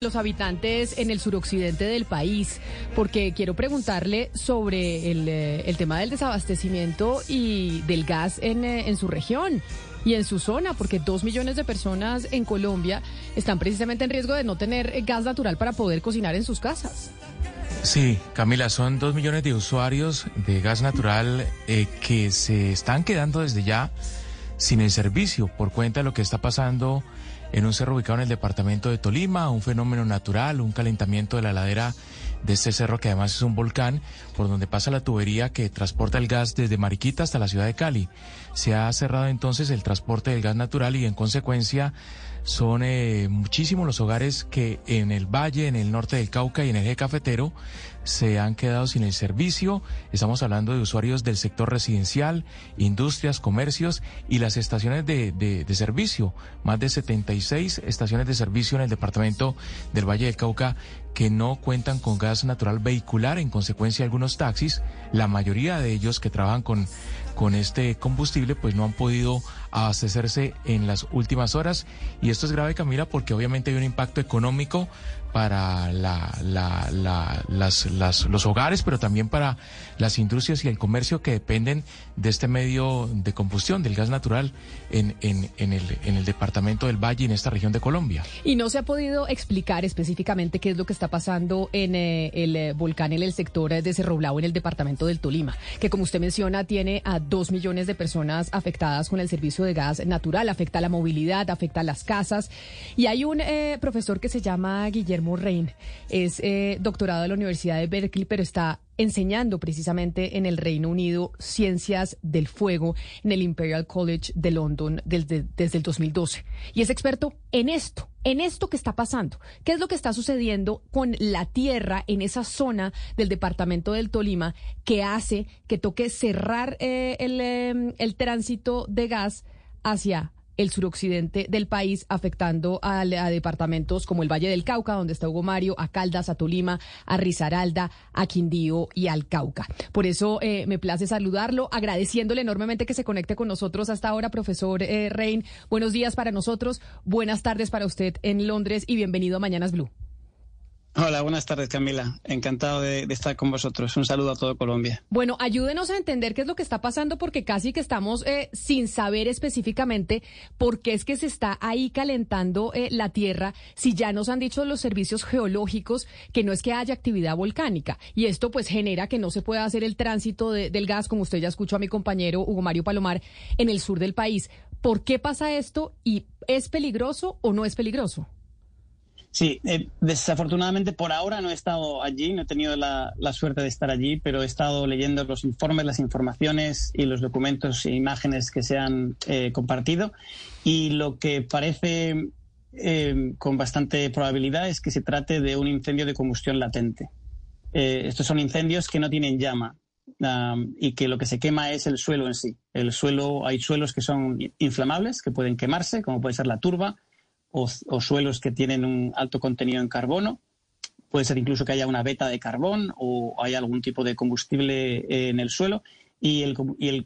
los habitantes en el suroccidente del país, porque quiero preguntarle sobre el, eh, tema del desabastecimiento y del gas en, eh, en, su región y en su zona, porque dos millones de personas en Colombia están precisamente en riesgo de no tener gas natural para poder cocinar en sus casas. Sí, Camila, son dos millones de usuarios de gas natural eh, que se están quedando desde ya sin el servicio por cuenta de lo que está pasando en un cerro ubicado en el departamento de Tolima, un fenómeno natural, un calentamiento de la ladera de este cerro que además es un volcán por donde pasa la tubería que transporta el gas desde Mariquita hasta la ciudad de Cali. Se ha cerrado entonces el transporte del gas natural y en consecuencia son eh, muchísimos los hogares que en el valle, en el norte del Cauca y en el eje cafetero se han quedado sin el servicio. Estamos hablando de usuarios del sector residencial, industrias, comercios y las estaciones de, de, servicio. Más de 76 estaciones de servicio en el departamento del Valle del Cauca que no cuentan con gas natural vehicular. En consecuencia, algunos taxis, la mayoría de ellos que trabajan con, con este combustible, pues no han podido abastecerse en las últimas horas. Y esto es grave, Camila, porque obviamente hay un impacto económico para la, la, las, los hogares, pero también para las industrias y el comercio que dependen de este medio de combustión, del gas natural, en, en, el, en el departamento del Valle, en esta región de Colombia. Y no se ha podido explicar específicamente qué es lo que está pasando en eh, el eh, volcán, en el sector de Cerro Blau, en el departamento del Tolima, que como usted menciona, tiene a dos millones de personas afectadas con el servicio de gas natural, afecta la movilidad, afecta las casas. Y hay un eh, profesor que se llama Guillermo Rein, es doctorado de la Universidad de Berkeley, pero está enseñando precisamente en el Reino Unido ciencias del fuego en el Imperial College de London desde, desde el 2012. Y es experto en esto, en esto que está pasando. ¿Qué es lo que está sucediendo con la tierra en esa zona del departamento del Tolima que hace que toque cerrar eh, el, eh, el tránsito de gas hacia el suroccidente del país, afectando a, departamentos como el Valle del Cauca, donde está Hugo Mario, a Caldas, a Tolima, a Risaralda, a Quindío y al Cauca. Por eso eh, me place saludarlo, agradeciéndole enormemente que se conecte con nosotros hasta ahora, profesor eh, Rein. Buenos días para nosotros, buenas tardes para usted en Londres y bienvenido a Mañanas Blue. Hola, buenas tardes Camila. Encantado de, estar con vosotros. Un saludo a todo Colombia. Bueno, ayúdenos a entender qué es lo que está pasando porque casi que estamos eh, sin saber específicamente por qué es que se está ahí calentando eh, la tierra si ya nos han dicho los servicios geológicos que no es que haya actividad volcánica y esto pues genera que no se pueda hacer el tránsito del gas como usted ya escuchó a mi compañero Hugo Mario Palomar en el sur del país. ¿Por qué pasa esto y es peligroso o no es peligroso? Sí, eh, desafortunadamente por ahora no he estado allí, no he tenido la, suerte de estar allí, pero he estado leyendo los informes, las informaciones y los documentos e imágenes que se han eh, compartido. Y lo que parece eh, con bastante probabilidad es que se trate de un incendio de combustión latente. estos son incendios que no tienen llama, y que lo que se quema es el suelo en sí. El suelo, hay suelos que son inflamables, que pueden quemarse, como puede ser la turba, o, suelos que tienen un alto contenido en carbono. Puede ser incluso que haya una veta de carbón o haya algún tipo de combustible eh, en el suelo. Y el,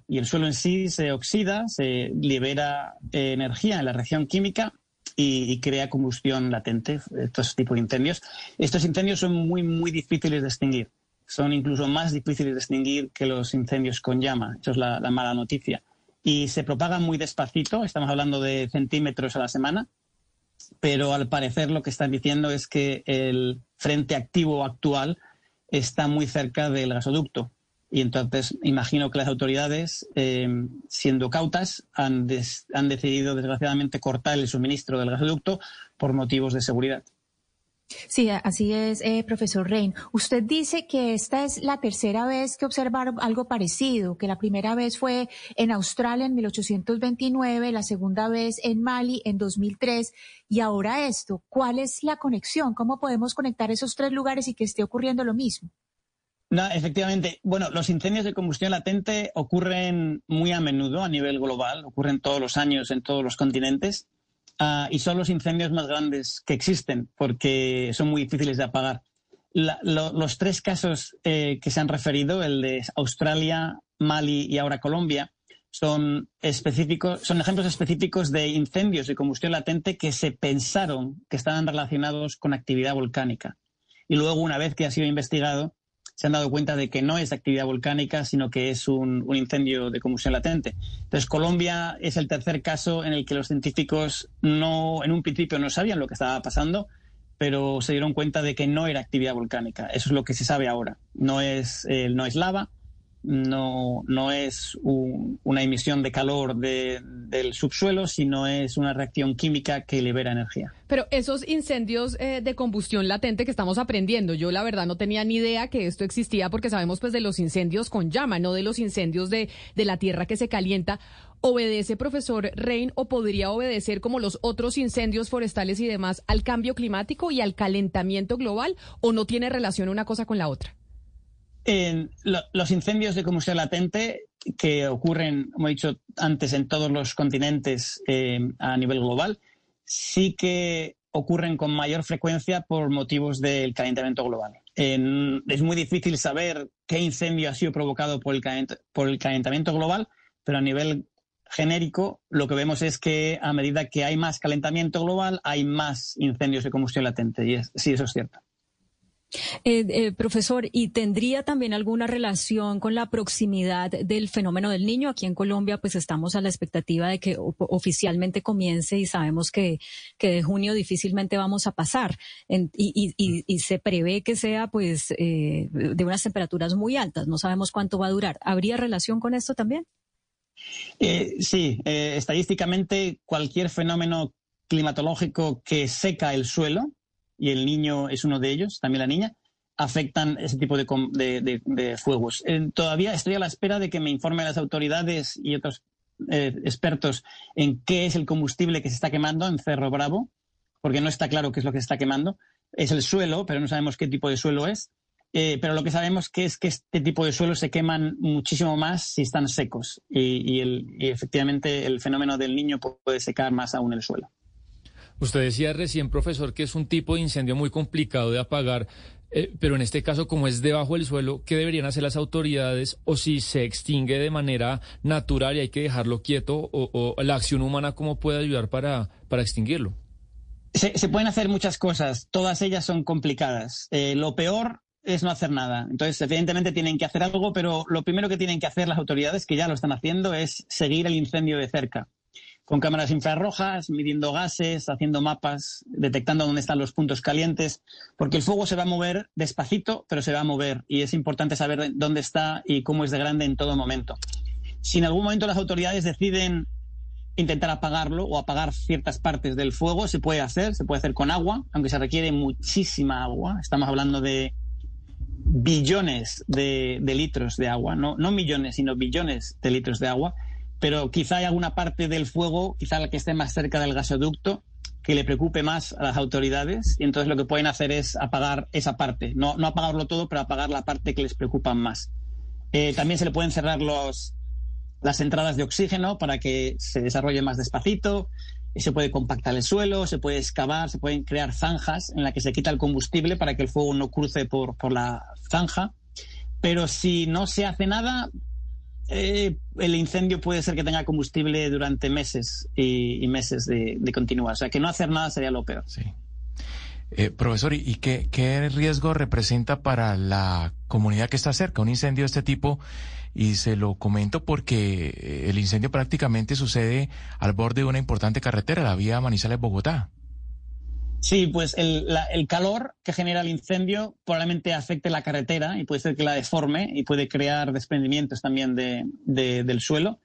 y el, suelo en sí se oxida, se libera eh, energía en la reacción química y, crea combustión latente, estos tipos de incendios. Estos incendios son muy, muy difíciles de extinguir. Son incluso más difíciles de extinguir que los incendios con llama. Eso es la mala noticia. Y se propagan muy despacito, estamos hablando de centímetros a la semana, pero al parecer lo que están diciendo es que el frente activo actual está muy cerca del gasoducto. Y entonces imagino que las autoridades, eh, siendo cautas, han, han decidido desgraciadamente cortar el suministro del gasoducto por motivos de seguridad. Sí, así es, eh, profesor Rein. Usted dice que esta es la tercera vez que observa algo parecido, que la primera vez fue en Australia en 1829, la segunda vez en Mali en 2003 y ahora esto. ¿Cuál es la conexión? ¿Cómo podemos conectar esos tres lugares y que esté ocurriendo lo mismo? No, efectivamente. Bueno, los incendios de combustión latente ocurren muy a menudo a nivel global, ocurren todos los años en todos los continentes. Ah, y son los incendios más grandes que existen porque son muy difíciles de apagar. los tres casos eh, que se han referido, el de Australia, Mali y ahora Colombia, son específicos, son ejemplos específicos de incendios de combustión latente que se pensaron que estaban relacionados con actividad volcánica. Y luego, una vez que ha sido investigado, se han dado cuenta de que no es actividad volcánica, sino que es un, incendio de combustión latente. Entonces, Colombia es el tercer caso en el que los científicos no, en un principio no sabían lo que estaba pasando, pero se dieron cuenta de que no era actividad volcánica. Eso es lo que se sabe ahora. No es, eh, no es lava, no, no es una emisión de calor del subsuelo, sino es una reacción química que libera energía. Pero esos incendios eh, de combustión latente que estamos aprendiendo, yo la verdad no tenía ni idea que esto existía porque sabemos pues de los incendios con llama, no de los incendios de, de la tierra que se calienta. ¿Obedece, profesor Rein, o podría obedecer como los otros incendios forestales y demás al cambio climático y al calentamiento global o no tiene relación una cosa con la otra? Los incendios de combustión latente que ocurren, como he dicho antes, en todos los continentes eh, a nivel global, sí que ocurren con mayor frecuencia por motivos del calentamiento global. es muy difícil saber qué incendio ha sido provocado por el, por el calentamiento global, pero a nivel genérico lo que vemos es que a medida que hay más calentamiento global, hay más incendios de combustión latente. Y sí, eso es cierto. Eh, eh, profesor, ¿y tendría también alguna relación con la proximidad del fenómeno del niño? Aquí en Colombia, pues estamos a la expectativa de que oficialmente comience y sabemos que, que de junio difícilmente vamos a pasar. y, se prevé que sea, pues, eh, de unas temperaturas muy altas. No sabemos cuánto va a durar. ¿Habría relación con esto también? sí, estadísticamente cualquier fenómeno climatológico que seca el suelo, y el niño es uno de ellos, también la niña, afectan ese tipo de, fuegos. Eh, todavía estoy a la espera de que me informen las autoridades y otros eh, expertos en qué es el combustible que se está quemando en Cerro Bravo, porque no está claro qué es lo que se está quemando. Es el suelo, pero no sabemos qué tipo de suelo es. Eh, pero lo que sabemos que es que este tipo de suelos se queman muchísimo más si están secos y efectivamente el fenómeno del niño puede secar más aún el suelo. Usted decía recién, profesor, que es un tipo de incendio muy complicado de apagar, eh, pero en este caso, como es debajo del suelo, ¿qué deberían hacer las autoridades? O si se extingue de manera natural y hay que dejarlo quieto, o, la acción humana, ¿cómo puede ayudar para, para extinguirlo? Se, pueden hacer muchas cosas, todas ellas son complicadas. Eh, lo peor es no hacer nada. Entonces, evidentemente tienen que hacer algo, pero lo primero que tienen que hacer las autoridades, que ya lo están haciendo, es seguir el incendio de cerca con cámaras infrarrojas, midiendo gases, haciendo mapas, detectando dónde están los puntos calientes, porque el fuego se va a mover despacito, pero se va a mover y es importante saber dónde está y cómo es de grande en todo momento. Si en algún momento las autoridades deciden intentar apagarlo o apagar ciertas partes del fuego, se puede hacer, se puede hacer con agua, aunque se requiere muchísima agua. Estamos hablando de billones de, litros de agua, no, millones, sino billones de litros de agua pero quizá hay alguna parte del fuego, quizá la que esté más cerca del gasoducto, que le preocupe más a las autoridades y entonces lo que pueden hacer es apagar esa parte, no, no apagarlo todo, pero apagar la parte que les preocupa más. Eh, también se le pueden cerrar los, las entradas de oxígeno para que se desarrolle más despacito, se puede compactar el suelo, se puede excavar, se pueden crear zanjas en las que se quita el combustible para que el fuego no cruce por, por la zanja. Pero si no se hace nada, eh, el incendio puede ser que tenga combustible durante meses y, meses de, continuar. O sea, que no hacer nada sería lo peor. Sí. Eh, profesor, ¿y qué, qué, riesgo representa para la comunidad que está cerca un incendio de este tipo? Y se lo comento porque eh, el incendio prácticamente sucede al borde de una importante carretera, la vía Manizales-Bogotá. Sí, pues el, calor que genera el incendio probablemente afecte la carretera y puede ser que la deforme y puede crear desprendimientos también del suelo.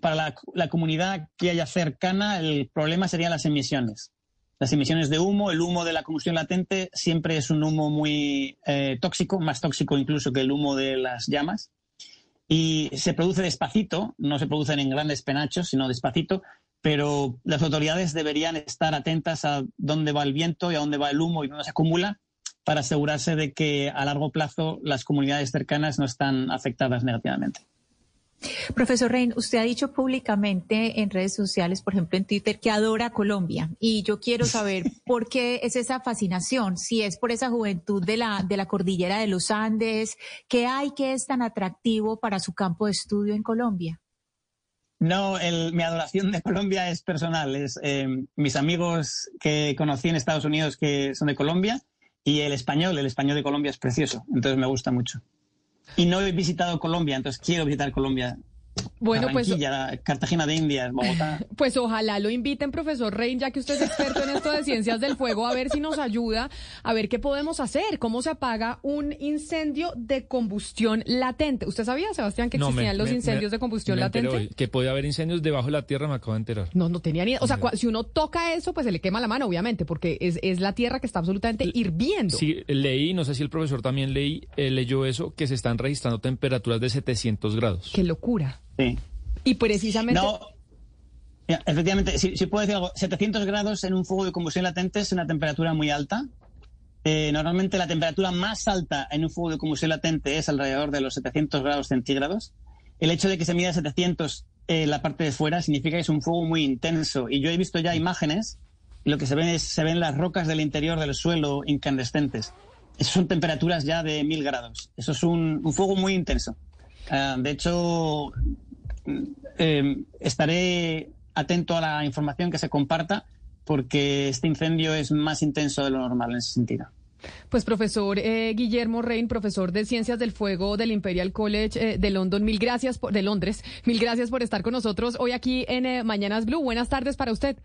para la, comunidad que haya cercana, el problema serían las emisiones. Las emisiones de humo, el humo de la combustión latente siempre es un humo muy eh, tóxico, más tóxico incluso que el humo de las llamas. Y se produce despacito, no se producen en grandes penachos, sino despacito, pero las autoridades deberían estar atentas a dónde va el viento y a dónde va el humo y dónde se acumula para asegurarse de que a largo plazo las comunidades cercanas no están afectadas negativamente. Profesor Rein, usted ha dicho públicamente en redes sociales, por ejemplo en Twitter, que adora Colombia. Y yo quiero saber por qué es esa fascinación, si es por esa juventud de la, de la cordillera de los Andes, ¿qué hay que es tan atractivo para su campo de estudio en Colombia? No, mi adoración de Colombia es personal. Es eh, mis amigos que conocí en Estados Unidos que son de Colombia y el español, el español de Colombia es precioso. Entonces me gusta mucho. Y no he visitado Colombia, entonces quiero visitar Colombia. Bueno, pues Cartagena de Indias, Bogotá. Pues ojalá lo inviten, profesor Rein, ya que usted es experto en esto de ciencias del fuego, a ver si nos ayuda, a ver qué podemos hacer, cómo se apaga un incendio de combustión latente. ¿Usted sabía, Sebastián, que existían los incendios de combustión latente? que podía haber incendios debajo de la tierra, me acabo de enterar. No, no tenía ni... O sea, si uno toca eso, pues se le quema la mano, obviamente, porque es, es la tierra que está absolutamente hirviendo. Sí, leí, no sé si el profesor también leí, eh, leyó eso, que se están registrando temperaturas de 700 grados. Qué locura. Sí. Y precisamente... No, efectivamente, si, puedo decir algo, 700 grados en un fuego de combustión latente es una temperatura muy alta. Eh, normalmente la temperatura más alta en un fuego de combustión latente es alrededor de los 700 grados centígrados. El hecho de que se mida 700 en la parte de fuera significa que es un fuego muy intenso. Y yo he visto ya imágenes y lo que se ven es se ven las rocas del interior del suelo incandescentes. Esas son temperaturas ya de mil grados. Eso es un, fuego muy intenso. Ah, de hecho, eh, estaré atento a la información que se comparta porque este incendio es más intenso de lo normal en ese sentido. Pues profesor eh, Guillermo Rein, profesor de Ciencias del Fuego del Imperial College eh, de London, mil gracias por, de Londres, mil gracias por estar con nosotros hoy aquí en Mañanas Blue. Buenas tardes para usted.